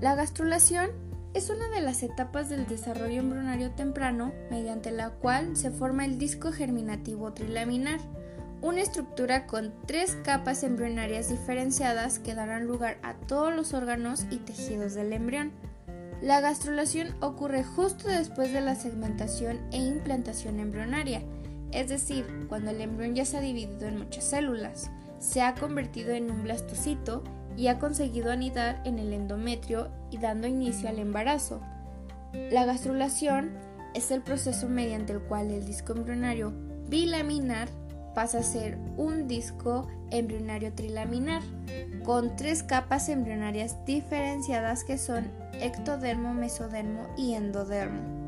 La gastrulación es una de las etapas del desarrollo embrionario temprano mediante la cual se forma el disco germinativo trilaminar, una estructura con tres capas embrionarias diferenciadas que darán lugar a todos los órganos y tejidos del embrión. La gastrulación ocurre justo después de la segmentación e implantación embrionaria, es decir, cuando el embrión ya se ha dividido en muchas células, se ha convertido en un blastocito y ha conseguido anidar en el endometrio y dando inicio al embarazo. La gastrulación es el proceso mediante el cual el disco embrionario bilaminar pasa a ser un disco embrionario trilaminar, con tres capas embrionarias diferenciadas que son ectodermo, mesodermo y endodermo.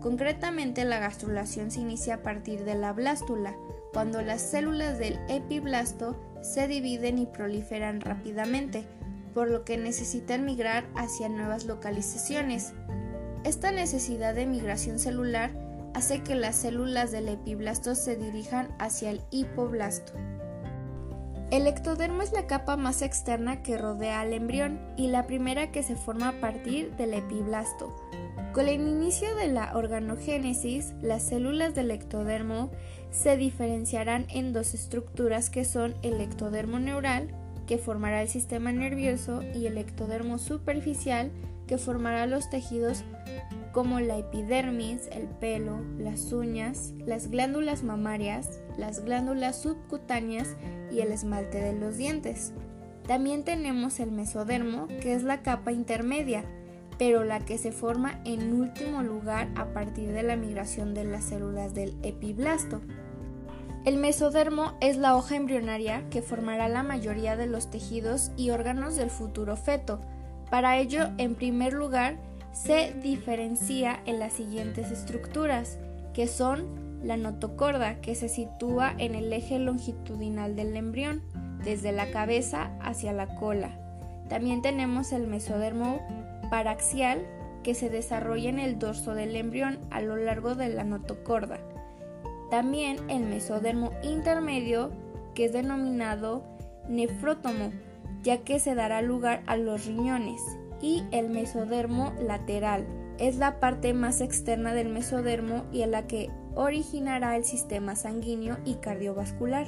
Concretamente, la gastrulación se inicia a partir de la blástula, cuando las células del epiblasto se dividen y proliferan rápidamente, por lo que necesitan migrar hacia nuevas localizaciones. Esta necesidad de migración celular hace que las células del epiblasto se dirijan hacia el hipoblasto. El ectodermo es la capa más externa que rodea al embrión y la primera que se forma a partir del epiblasto. Con el inicio de la organogénesis, las células del ectodermo se diferenciarán en dos estructuras que son el ectodermo neural, que formará el sistema nervioso, y el ectodermo superficial, que formará los tejidos como la epidermis, el pelo, las uñas, las glándulas mamarias, las glándulas subcutáneas y el esmalte de los dientes. También tenemos el mesodermo, que es la capa intermedia, pero la que se forma en último lugar a partir de la migración de las células del epiblasto. El mesodermo es la hoja embrionaria que formará la mayoría de los tejidos y órganos del futuro feto. Para ello, en primer lugar, se diferencia en las siguientes estructuras, que son la notocorda, que se sitúa en el eje longitudinal del embrión, desde la cabeza hacia la cola. También tenemos el mesodermo paraxial, que se desarrolla en el dorso del embrión a lo largo de la notocorda. También el mesodermo intermedio, que es denominado nefrótomo, ya que se dará lugar a los riñones, y el mesodermo lateral, es la parte más externa del mesodermo y en la que originará el sistema sanguíneo y cardiovascular.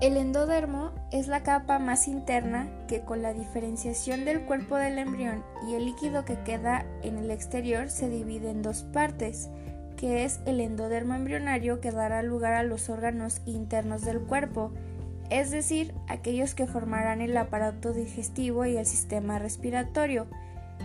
El endodermo es la capa más interna que con la diferenciación del cuerpo del embrión y el líquido que queda en el exterior se divide en dos partes, que es el endodermo embrionario que dará lugar a los órganos internos del cuerpo, es decir, aquellos que formarán el aparato digestivo y el sistema respiratorio,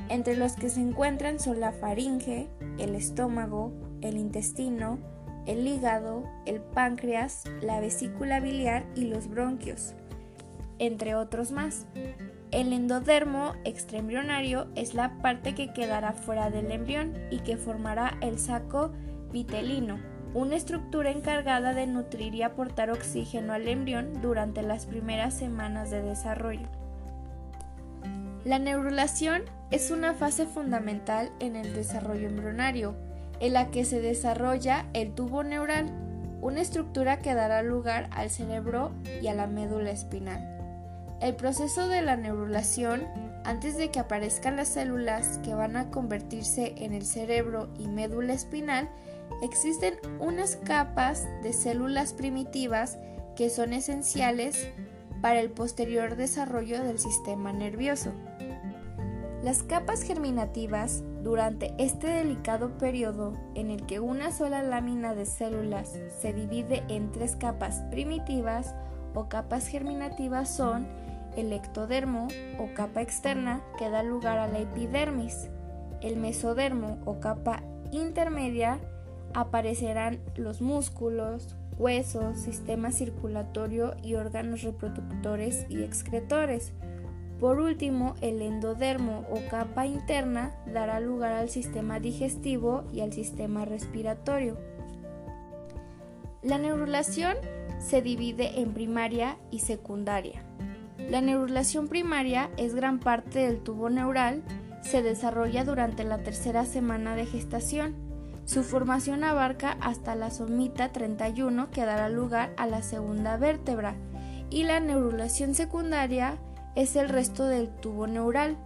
entre los que se encuentran son la faringe, el estómago, el intestino, el hígado, el páncreas, la vesícula biliar y los bronquios, entre otros más. El endodermo extraembrionario es la parte que quedará fuera del embrión y que formará el saco vitelino, una estructura encargada de nutrir y aportar oxígeno al embrión durante las primeras semanas de desarrollo. La neurulación es una fase fundamental en el desarrollo embrionario, en la que se desarrolla el tubo neural, una estructura que dará lugar al cerebro y a la médula espinal. El proceso de la neurulación, antes de que aparezcan las células que van a convertirse en el cerebro y médula espinal, existen unas capas de células primitivas que son esenciales para el posterior desarrollo del sistema nervioso. Las capas germinativas, durante este delicado periodo en el que una sola lámina de células se divide en tres capas primitivas o capas germinativas son el ectodermo o capa externa que da lugar a la epidermis. El mesodermo o capa intermedia aparecerán los músculos, huesos, sistema circulatorio y órganos reproductores y excretores. Por último, el endodermo o capa interna dará lugar al sistema digestivo y al sistema respiratorio. La neurulación se divide en primaria y secundaria. La neurulación primaria es gran parte del tubo neural, se desarrolla durante la tercera semana de gestación. Su formación abarca hasta la somita 31 que dará lugar a la segunda vértebra y la neurulación secundaria es el resto del tubo neural.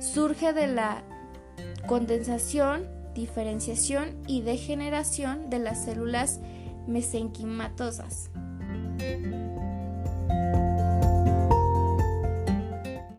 surge de la condensación, diferenciación y degeneración de las células mesenquimatosas.